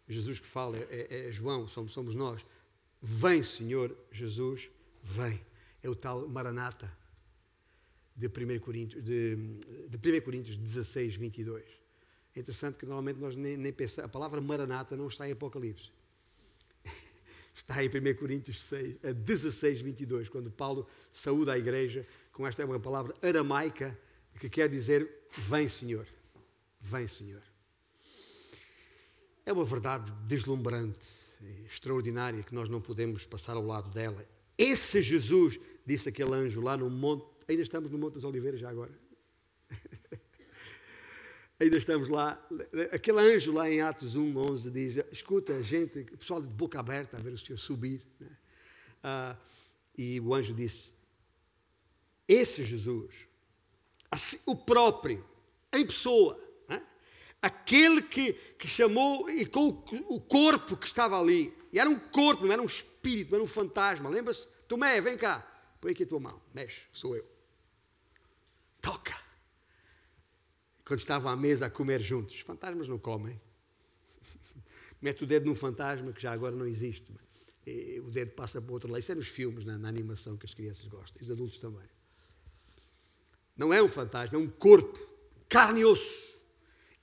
Jesus que fala, é, é, João, somos, somos nós. Vem, Senhor Jesus, vem. É o tal Maranata de 1 Coríntios, de, de 1 Coríntios 16, 22. É interessante que normalmente nós nem, nem pensamos, a palavra Maranata não está em Apocalipse. Está em 1 Coríntios 6, 16, 22, quando Paulo saúda a igreja com esta é uma palavra aramaica que quer dizer vem Senhor, vem Senhor. É uma verdade deslumbrante, extraordinária, que nós não podemos passar ao lado dela. Esse Jesus, disse aquele anjo lá no monte, ainda estamos no Monte das Oliveiras já agora. ainda estamos lá. Aquele anjo lá em Atos 1, 11 diz: Escuta, gente, pessoal de boca aberta a ver o Senhor subir. Né? Ah, e o anjo disse: Esse Jesus, assim, o próprio, em pessoa, aquele que, que chamou e com o, o, corpo que estava ali. E era um corpo, não era um espírito, não era um fantasma. Lembra-se? Tomé, vem cá. Põe aqui a tua mão. Mexe, sou eu. Toca. Quando estavam à mesa a comer juntos. Fantasmas não comem. Mete o dedo num fantasma que já agora não existe. E o dedo passa para o outro lado. Isso é nos filmes, na, na animação que as crianças gostam. Os adultos também. Não é um fantasma, é um corpo. Carne e osso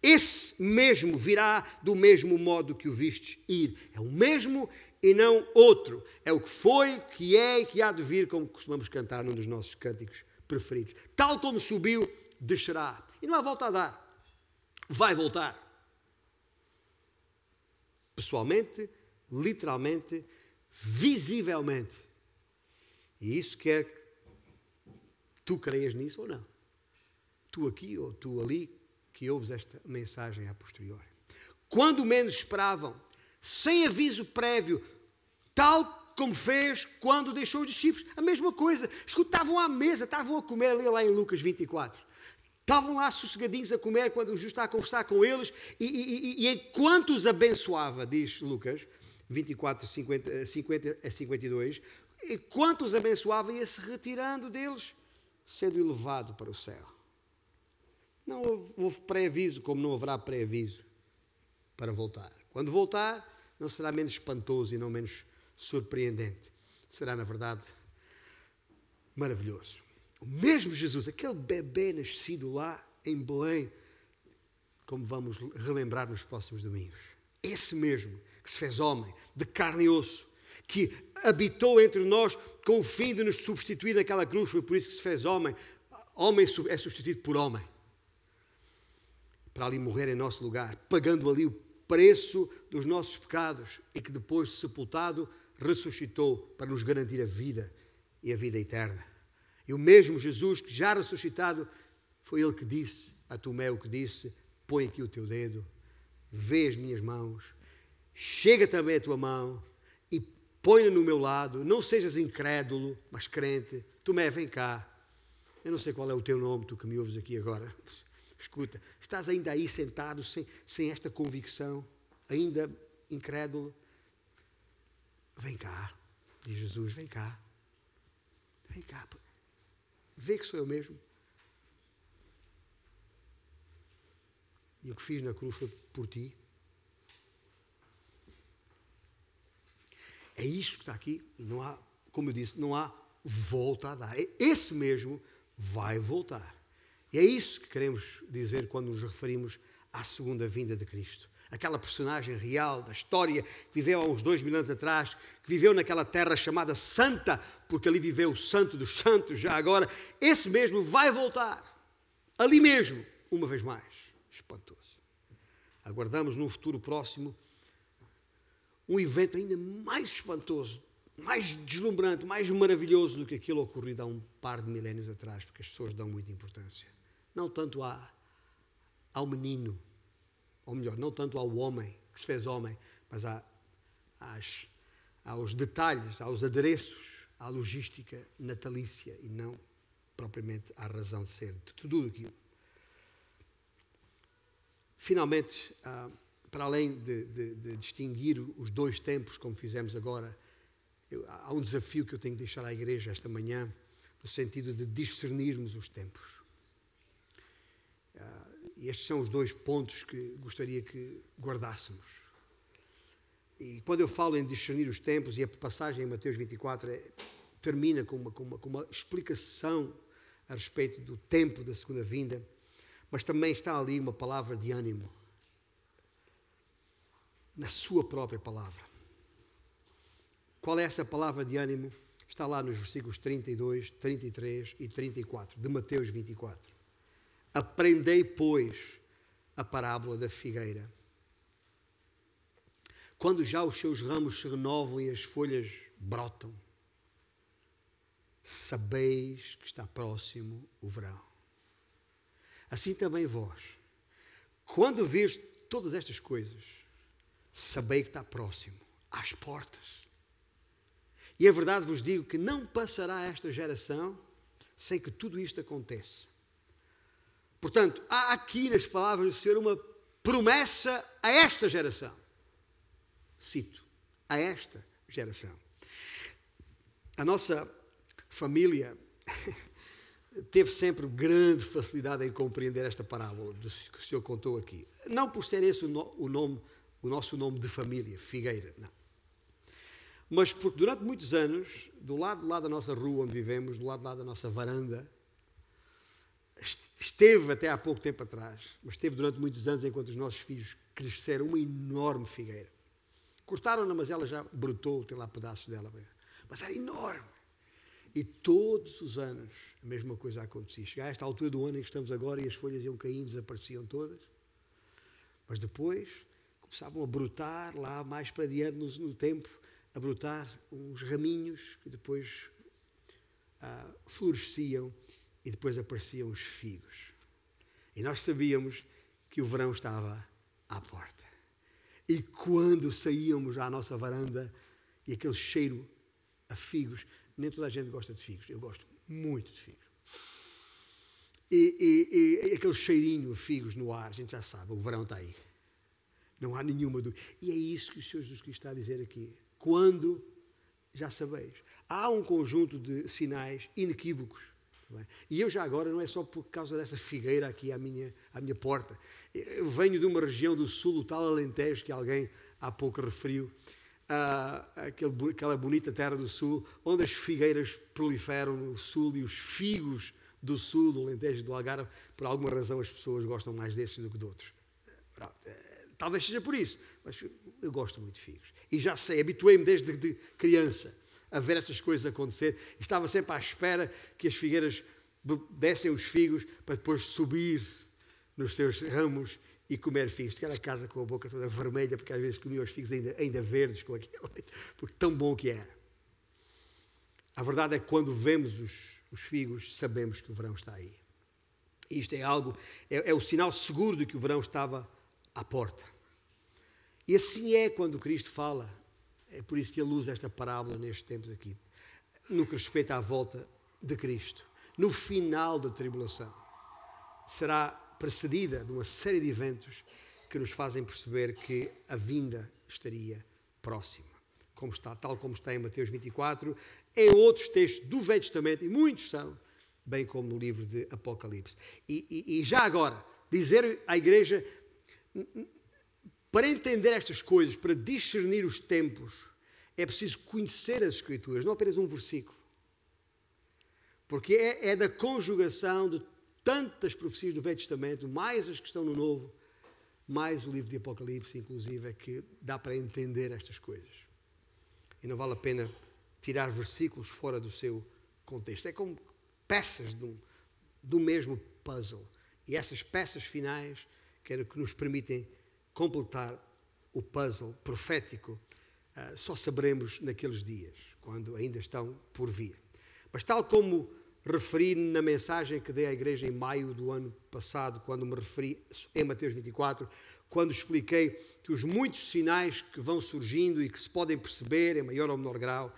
esse mesmo virá do mesmo modo que o vistes ir. É o mesmo e não outro. É o que foi, que é e que há de vir, como costumamos cantar num dos nossos cânticos preferidos. Tal como subiu, descerá. E não há volta a dar. Vai voltar. Pessoalmente, literalmente, visivelmente. E isso quer que tu creias nisso ou não. Tu aqui ou tu ali, que ouves esta mensagem a posteriori. Quando menos esperavam, sem aviso prévio, tal como fez quando deixou os discípulos. A mesma coisa. Escutavam à mesa, estavam a comer ali lá em Lucas 24. Estavam lá sossegadinhos a comer quando Jesus está a conversar com eles e, e, e, e enquanto os abençoava, diz Lucas 24, 50, 50 a 52, enquanto os abençoava ia-se retirando deles, sendo elevado para o céu. Não houve pré-aviso, como não haverá pré-aviso para voltar. Quando voltar, não será menos espantoso e não menos surpreendente. Será, na verdade, maravilhoso. O mesmo Jesus, aquele bebê nascido lá em Belém, como vamos relembrar nos próximos domingos. Esse mesmo que se fez homem, de carne e osso, que habitou entre nós com o fim de nos substituir naquela cruz, foi por isso que se fez homem. Homem é substituído por homem para ali morrer em nosso lugar, pagando ali o preço dos nossos pecados e que depois, sepultado, ressuscitou para nos garantir a vida e a vida eterna. E o mesmo Jesus que já ressuscitado, foi ele que disse a Tomé o que disse: Põe aqui o teu dedo, vê as minhas mãos, chega também a tua mão e põe-na no meu lado. Não sejas incrédulo, mas crente. Tomé, vem cá. Eu não sei qual é o teu nome, tu que me ouves aqui agora. Escuta, estás ainda aí sentado sem, sem esta convicção? ainda incrédulo, vem cá, diz Jesus, vem cá. Vem cá, vê que sou eu mesmo. E o que fiz na cruz foi por ti. É isto que está aqui. Não há, como eu disse, não há volta a dar. Esse mesmo vai voltar. E é isso que queremos dizer quando nos referimos à segunda vinda de Cristo. Aquela personagem real da história que viveu há uns dois mil anos atrás, que viveu naquela terra chamada Santa, porque ali viveu o Santo dos Santos já agora. Esse mesmo vai voltar. Ali mesmo, uma vez mais. Espantoso. Aguardamos num futuro próximo um evento ainda mais espantoso, mais deslumbrante, mais maravilhoso do que aquilo ocorrido há um par de milénios atrás, porque as pessoas dão muita importância. Não tanto à, ao menino, ou melhor, não tanto ao homem que se fez homem, mas às, aos detalhes, aos adereços, à logística natalícia e não propriamente à razão de ser de tudo aquilo. Finalmente, ah, para além de, de, de, distinguir os dois tempos, como fizemos agora, eu, há um desafio que eu tenho que deixar à igreja esta manhã, no sentido de discernirmos os tempos. E estes são os dois pontos que gostaria que guardássemos. E quando eu falo em discernir os tempos, e a passagem em Mateus 24 é, termina com uma, com, uma, com uma explicação a respeito do tempo da segunda vinda, mas também está ali uma palavra de ânimo na sua própria palavra. Qual é essa palavra de ânimo? Está lá nos versículos 32, 33 e 34 de Mateus 24. Aprendei, pois, a parábola da figueira. Quando já os seus ramos se renovam e as folhas brotam, sabeis que está próximo o verão. Assim também vós, quando vês todas estas coisas, sabei que está próximo, às portas. E a verdade vos digo que não passará esta geração sem que tudo isto aconteça. Portanto, há aqui nas palavras do Senhor uma promessa a esta geração. Cito, a esta geração. A nossa família teve sempre grande facilidade em compreender esta parábola que o Senhor contou aqui. Não por ser esse o nome o nosso nome de família, Figueira, não. Mas porque durante muitos anos, do lado lá da nossa rua onde vivemos, do lado lá da nossa varanda, esteve até há pouco tempo atrás, mas esteve durante muitos anos enquanto os nossos filhos cresceram uma enorme figueira. Cortaram-na, mas ela já brotou, tem lá pedaços dela. Mas era enorme. E todos os anos a mesma coisa acontecia. Chegar a esta altura do ano em que estamos agora e as folhas iam caindo, desapareciam todas. Mas depois começavam a brotar lá mais para diante no, no tempo, a brotar uns raminhos que depois ah, floresciam e depois apareciam os figos. E nós sabíamos que o verão estava à porta. E quando saíamos à nossa varanda e aquele cheiro a figos, nem toda a gente gosta de figos, eu gosto muito de figos. E, e, e, aquele cheirinho a figos no ar, a gente já sabe, o verão está aí. Não há nenhuma dúvida. E é isso que o Senhor Jesus Cristo está a dizer aqui. Quando já sabeis. Há um conjunto de sinais inequívocos. Tá e eu já agora não é só por causa dessa figueira aqui à minha, à minha porta. Eu venho de uma região do sul, o tal Alentejo, que alguém há pouco referiu, uh, aquele, aquela bonita terra do sul, onde as figueiras proliferam no sul e os figos do sul, do Alentejo do Algarve, por alguma razão as pessoas gostam mais desses do que de outros. É, Talvez seja por isso, mas eu gosto muito de figos. E já sei, habituei-me desde de criança a ver estas coisas acontecer. Estava sempre à espera que as figueiras dessem os figos para depois subir nos seus ramos e comer figos. Ficar a casa com a boca toda vermelha, porque às vezes comia os figos ainda, ainda verdes, com porque tão bom que era. A verdade é que quando vemos os, os figos, sabemos que o verão está aí. Isto é algo, é, é o sinal seguro de que o verão estava à porta. E assim é quando Cristo fala. É por isso que ele usa esta parábola nestes tempos aqui. No que respeita à volta de Cristo. No final da tribulação. Será precedida de uma série de eventos que nos fazem perceber que a vinda estaria próxima, como está, tal como está em Mateus 24, em outros textos do Velho Testamento, e muitos são, bem como no livro de Apocalipse. E, e, e já agora, dizer à igreja, para entender estas coisas, para discernir os tempos, é preciso conhecer as Escrituras, não apenas um versículo. Porque é, é da conjugação de tantas profecias do Velho Testamento, mais as que estão no Novo, mais o livro de Apocalipse, inclusive, é que dá para entender estas coisas. E não vale a pena tirar versículos fora do seu contexto. É como peças do, do mesmo puzzle. E essas peças finais que, que nos permitem completar o puzzle profético uh, só saberemos naqueles dias, quando ainda estão por vir. Mas, tal como referi na mensagem que dei à igreja em maio do ano passado, quando me referi em Mateus 24, quando expliquei que os muitos sinais que vão surgindo e que se podem perceber em maior ou menor grau,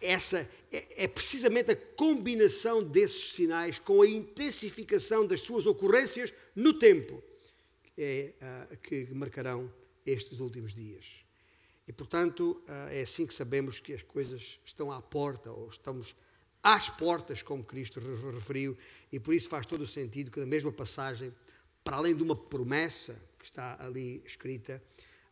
essa é, é precisamente a combinação desses sinais com a intensificação das suas ocorrências no tempo é, uh, que marcarão estes últimos dias. E, portanto, uh, é assim que sabemos que as coisas estão à porta, ou estamos às portas, como Cristo referiu, e por isso faz todo o sentido que na mesma passagem, para além de uma promessa que está ali escrita,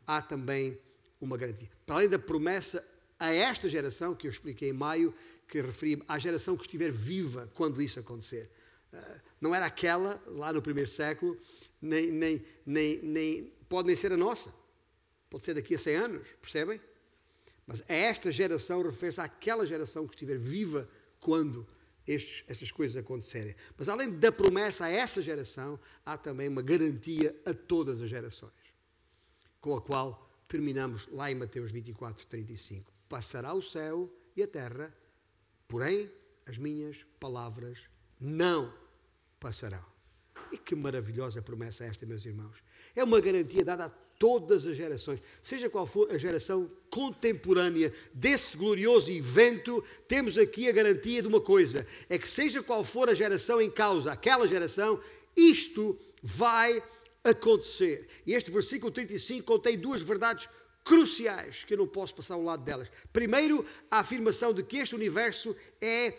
há também uma garantia. Para além da promessa a esta geração, que eu expliquei em maio, que referi à geração que estiver viva quando isso acontecer. Ah, não era aquela lá no primeiro século, nem, nem, nem, nem pode nem ser a nossa. Pode ser daqui a 100 anos, percebem? Mas a esta geração refere-se àquela geração que estiver viva quando estes, estas coisas acontecerem. Mas além da promessa a essa geração, há também uma garantia a todas as gerações, com a qual terminamos lá em Mateus 24, 35. Passará o céu e a terra, porém as minhas palavras não passarão. E que maravilhosa promessa é esta, meus irmãos. É uma garantia dada a todas as gerações, seja qual for a geração contemporânea desse glorioso evento, temos aqui a garantia de uma coisa: é que, seja qual for a geração em causa, aquela geração, isto vai acontecer. E este versículo 35 contém duas verdades cruciais que eu não posso passar ao lado delas. Primeiro, a afirmação de que este universo é,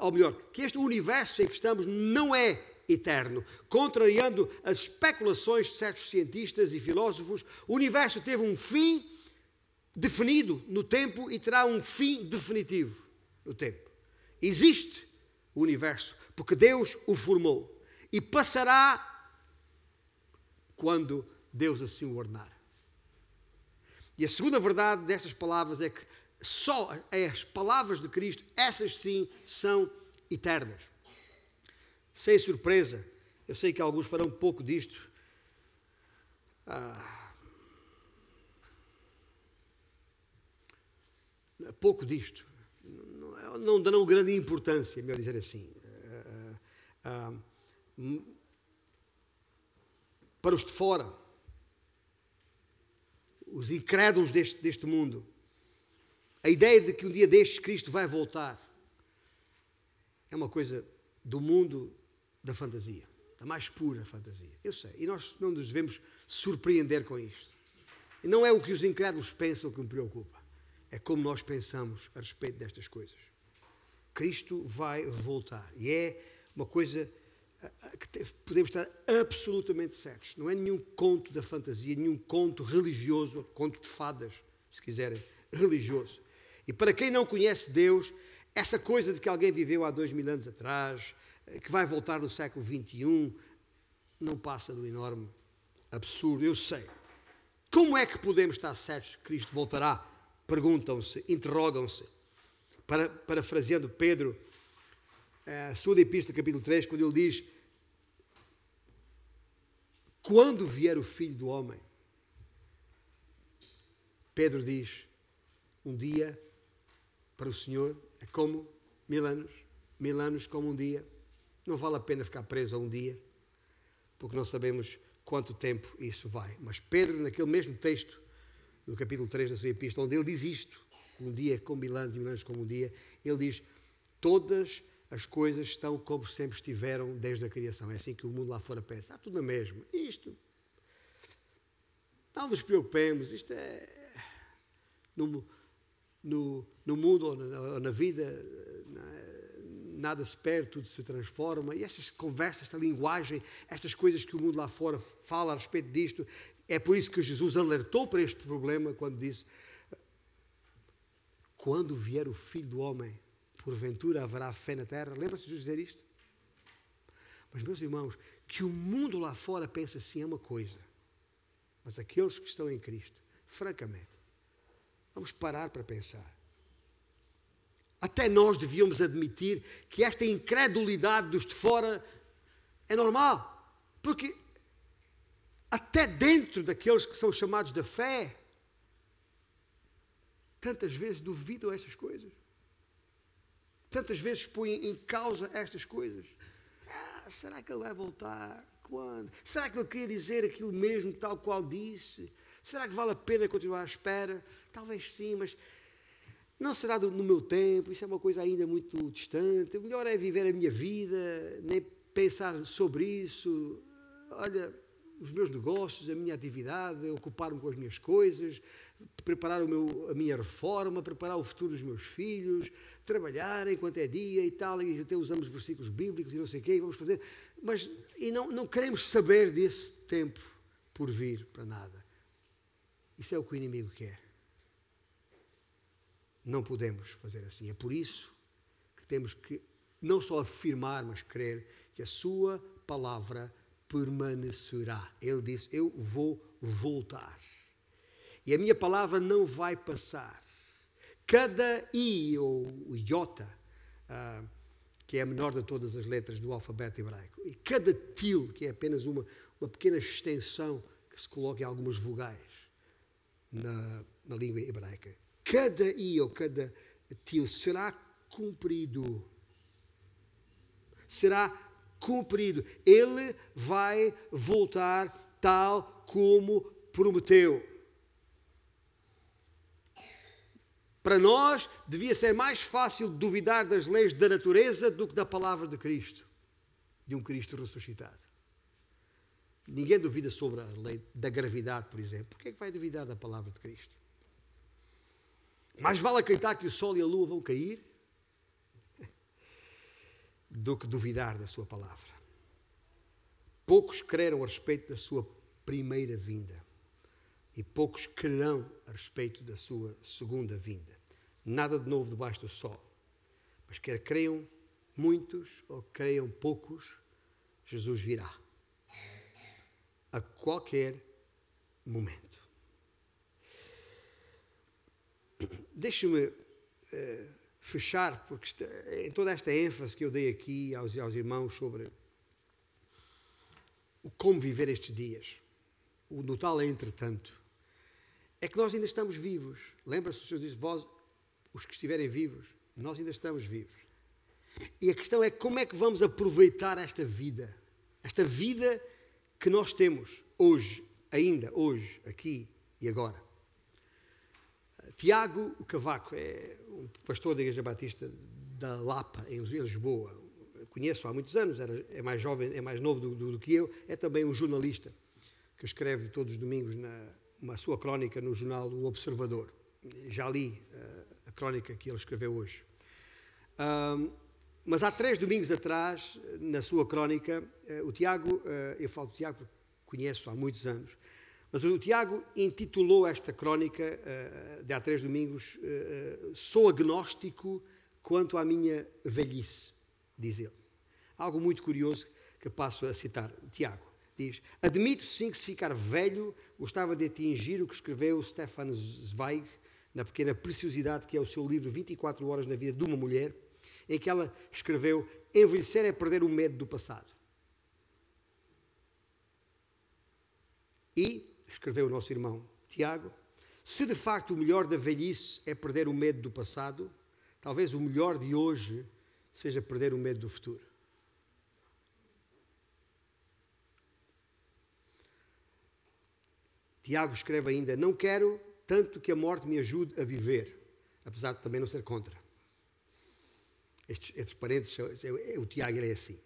ou melhor, que este universo em que estamos não é eterno. Contrariando as especulações de certos cientistas e filósofos, o universo teve um fim definido no tempo e terá um fim definitivo no tempo. Existe o universo porque Deus o formou e passará quando Deus assim o ordenar. E a segunda verdade destas palavras é que só as palavras de Cristo, essas sim, são eternas sem surpresa. Eu sei que alguns farão pouco disto. Ah, pouco disto. Não, dão grande importância, melhor dizer assim. Ah, ah, para os de fora, os incrédulos deste, deste mundo, a ideia de que um dia destes Cristo vai voltar é uma coisa do mundo da fantasia, da mais pura fantasia. Eu sei. E nós não nos devemos surpreender com isto. E não é o que os incrédulos pensam que me preocupa. É como nós pensamos a respeito destas coisas. Cristo vai voltar. E é uma coisa que podemos estar absolutamente certos. Não é nenhum conto da fantasia, nenhum conto religioso, conto de fadas, se quiserem, religioso. E para quem não conhece Deus, essa coisa de que alguém viveu há dois mil anos atrás, que vai voltar no século XXI, não passa do enorme absurdo, eu sei. Como é que podemos estar certos que Cristo voltará? Perguntam-se, interrogam-se. Para, parafraseando Pedro, a eh, segunda epístola, capítulo 3, quando ele diz: Quando vier o filho do homem, Pedro diz: Um dia para o Senhor é como mil anos, mil anos como um dia. Não vale a pena ficar preso a um dia, porque não sabemos quanto tempo isso vai. Mas Pedro, naquele mesmo texto, no capítulo 3 da sua epístola, onde ele diz isto, um dia como mil anos mil anos como um dia, ele diz: Todas as coisas estão como sempre estiveram desde a criação. É assim que o mundo lá fora pensa. Está tudo na mesma. Isto. Não nos preocupemos, isto é. No, no, no mundo ou na, ou na vida, nada se perde, tudo se transforma. E estas conversas, esta linguagem, estas coisas que o mundo lá fora fala a respeito disto, é por isso que Jesus alertou para este problema quando disse: Quando vier o filho do homem, porventura haverá fé na terra. Lembra-se de Jesus dizer isto? Mas, meus irmãos, que o mundo lá fora pensa assim é uma coisa, mas aqueles que estão em Cristo, francamente, vamos parar para pensar. Até nós devíamos admitir que esta incredulidade dos de fora é normal, porque até dentro daqueles que são chamados da fé, tantas vezes duvidam estas coisas. Tantas vezes põem em causa estas coisas. Ah, será que ele vai voltar? Quando? Será que ele queria dizer aquilo mesmo, tal qual disse? Será que vale a pena continuar à espera? Talvez sim, mas não será no meu tempo, isso é uma coisa ainda muito distante. O melhor é viver a minha vida, nem pensar sobre isso. Olha, os meus negócios, a minha atividade, ocupar-me com as minhas coisas, preparar o meu, a minha reforma, preparar o futuro dos meus filhos, trabalhar enquanto é dia e tal, e até usamos versículos bíblicos e não sei o quê, e vamos fazer. Mas e não, não queremos saber desse tempo por vir para nada. Isso é o que o inimigo quer. Não podemos fazer assim. É por isso que temos que não só afirmar, mas crer que a sua palavra permanecerá. Ele disse: Eu vou voltar. E a minha palavra não vai passar. Cada I ou iota, uh, que é a menor de todas as letras do alfabeto hebraico, e cada til, que é apenas uma, uma pequena extensão que se coloca em algumas vogais na, na língua hebraica, cada I ou cada til será cumprido. Será cumprido. Ele vai voltar tal como prometeu. Para nós, devia ser mais fácil duvidar das leis da natureza do que da palavra de Cristo, de um Cristo ressuscitado. Ninguém duvida sobre a lei da gravidade, por exemplo. Por que é que vai duvidar da palavra de Cristo? Mais vale acreditar que o sol e a lua vão cair do que duvidar da sua palavra. Poucos creram a respeito da sua primeira vinda e poucos crerão a respeito da sua segunda vinda. Nada de novo debaixo do sol. Mas quer creiam muitos ou creiam poucos, Jesus virá. A qualquer momento. Deixe-me uh, fechar, porque em toda esta ênfase que eu dei aqui aos, aos irmãos sobre o como viver estes dias, o no tal entretanto, é que nós ainda estamos vivos. Lembra-se, o Senhor disse: Vós os que estiverem vivos, nós ainda estamos vivos. E a questão é como é que vamos aproveitar esta vida, esta vida que nós temos hoje, ainda hoje, aqui e agora. Tiago Cavaco é um pastor da Igreja Batista da Lapa, em Lisboa. Conheço há muitos anos, é mais jovem, é mais novo do, do, do, que eu, é também um jornalista que escreve todos os domingos na, uma sua crónica no jornal O Observador. Já li uh, crónica que ele escreveu hoje. Mas há três domingos atrás, na sua crónica, uh, o Tiago, uh, eu falo do Tiago porque conheço há muitos anos, mas o Tiago intitulou esta crónica uh, de há três domingos Sou agnóstico quanto à minha velhice, diz ele. Algo muito curioso que passo a citar. Tiago diz: Admito sim que se ficar velho gostava de atingir o que escreveu Stefan Zweig na pequena preciosidade que é o seu livro 24 Horas na Vida de uma Mulher, em que ela escreveu: Envelhecer é perder o medo do passado. E, escreveu o nosso irmão Tiago, se de facto o melhor da velhice é perder o medo do passado, talvez o melhor de hoje seja perder o medo do futuro. Tiago escreve ainda: Não quero tanto que a morte me ajude a viver, apesar de também não ser contra. Estes, entre parênteses, é, é, o Tiago é assim.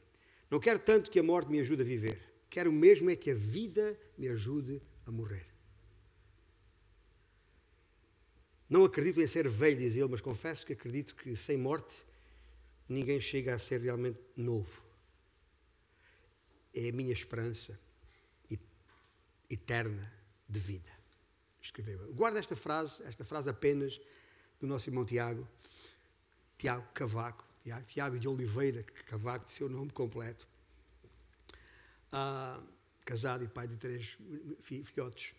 Não quero tanto que a morte me ajude a viver, quero mesmo é que a vida me ajude a morrer. Não acredito em ser velho, diz ele, mas confesso que acredito que sem morte ninguém chega a ser realmente novo. É a minha esperança eterna de vida. Escreveu. Guarda esta frase, esta frase apenas do nosso irmão Tiago, Tiago Cavaco, Tiago, de Oliveira Cavaco, de seu nome completo. Ah, casado e pai de três filhotes.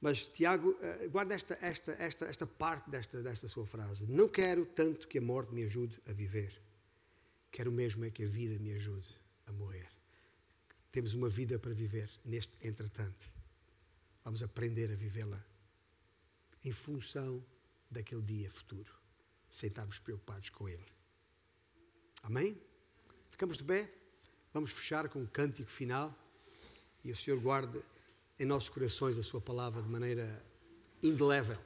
Mas Tiago, eh, guarda esta, esta, esta, esta parte desta, desta sua frase. Não quero tanto que a morte me ajude a viver. Quero mesmo é que a vida me ajude a morrer. Temos uma vida para viver neste entretanto. Vamos aprender a vivê-la em função daquele dia futuro, sem estarmos preocupados com ele. Amém? Ficamos de pé? Vamos fechar com um cântico final e o Senhor guarde em nossos corações a Sua palavra de maneira indelével.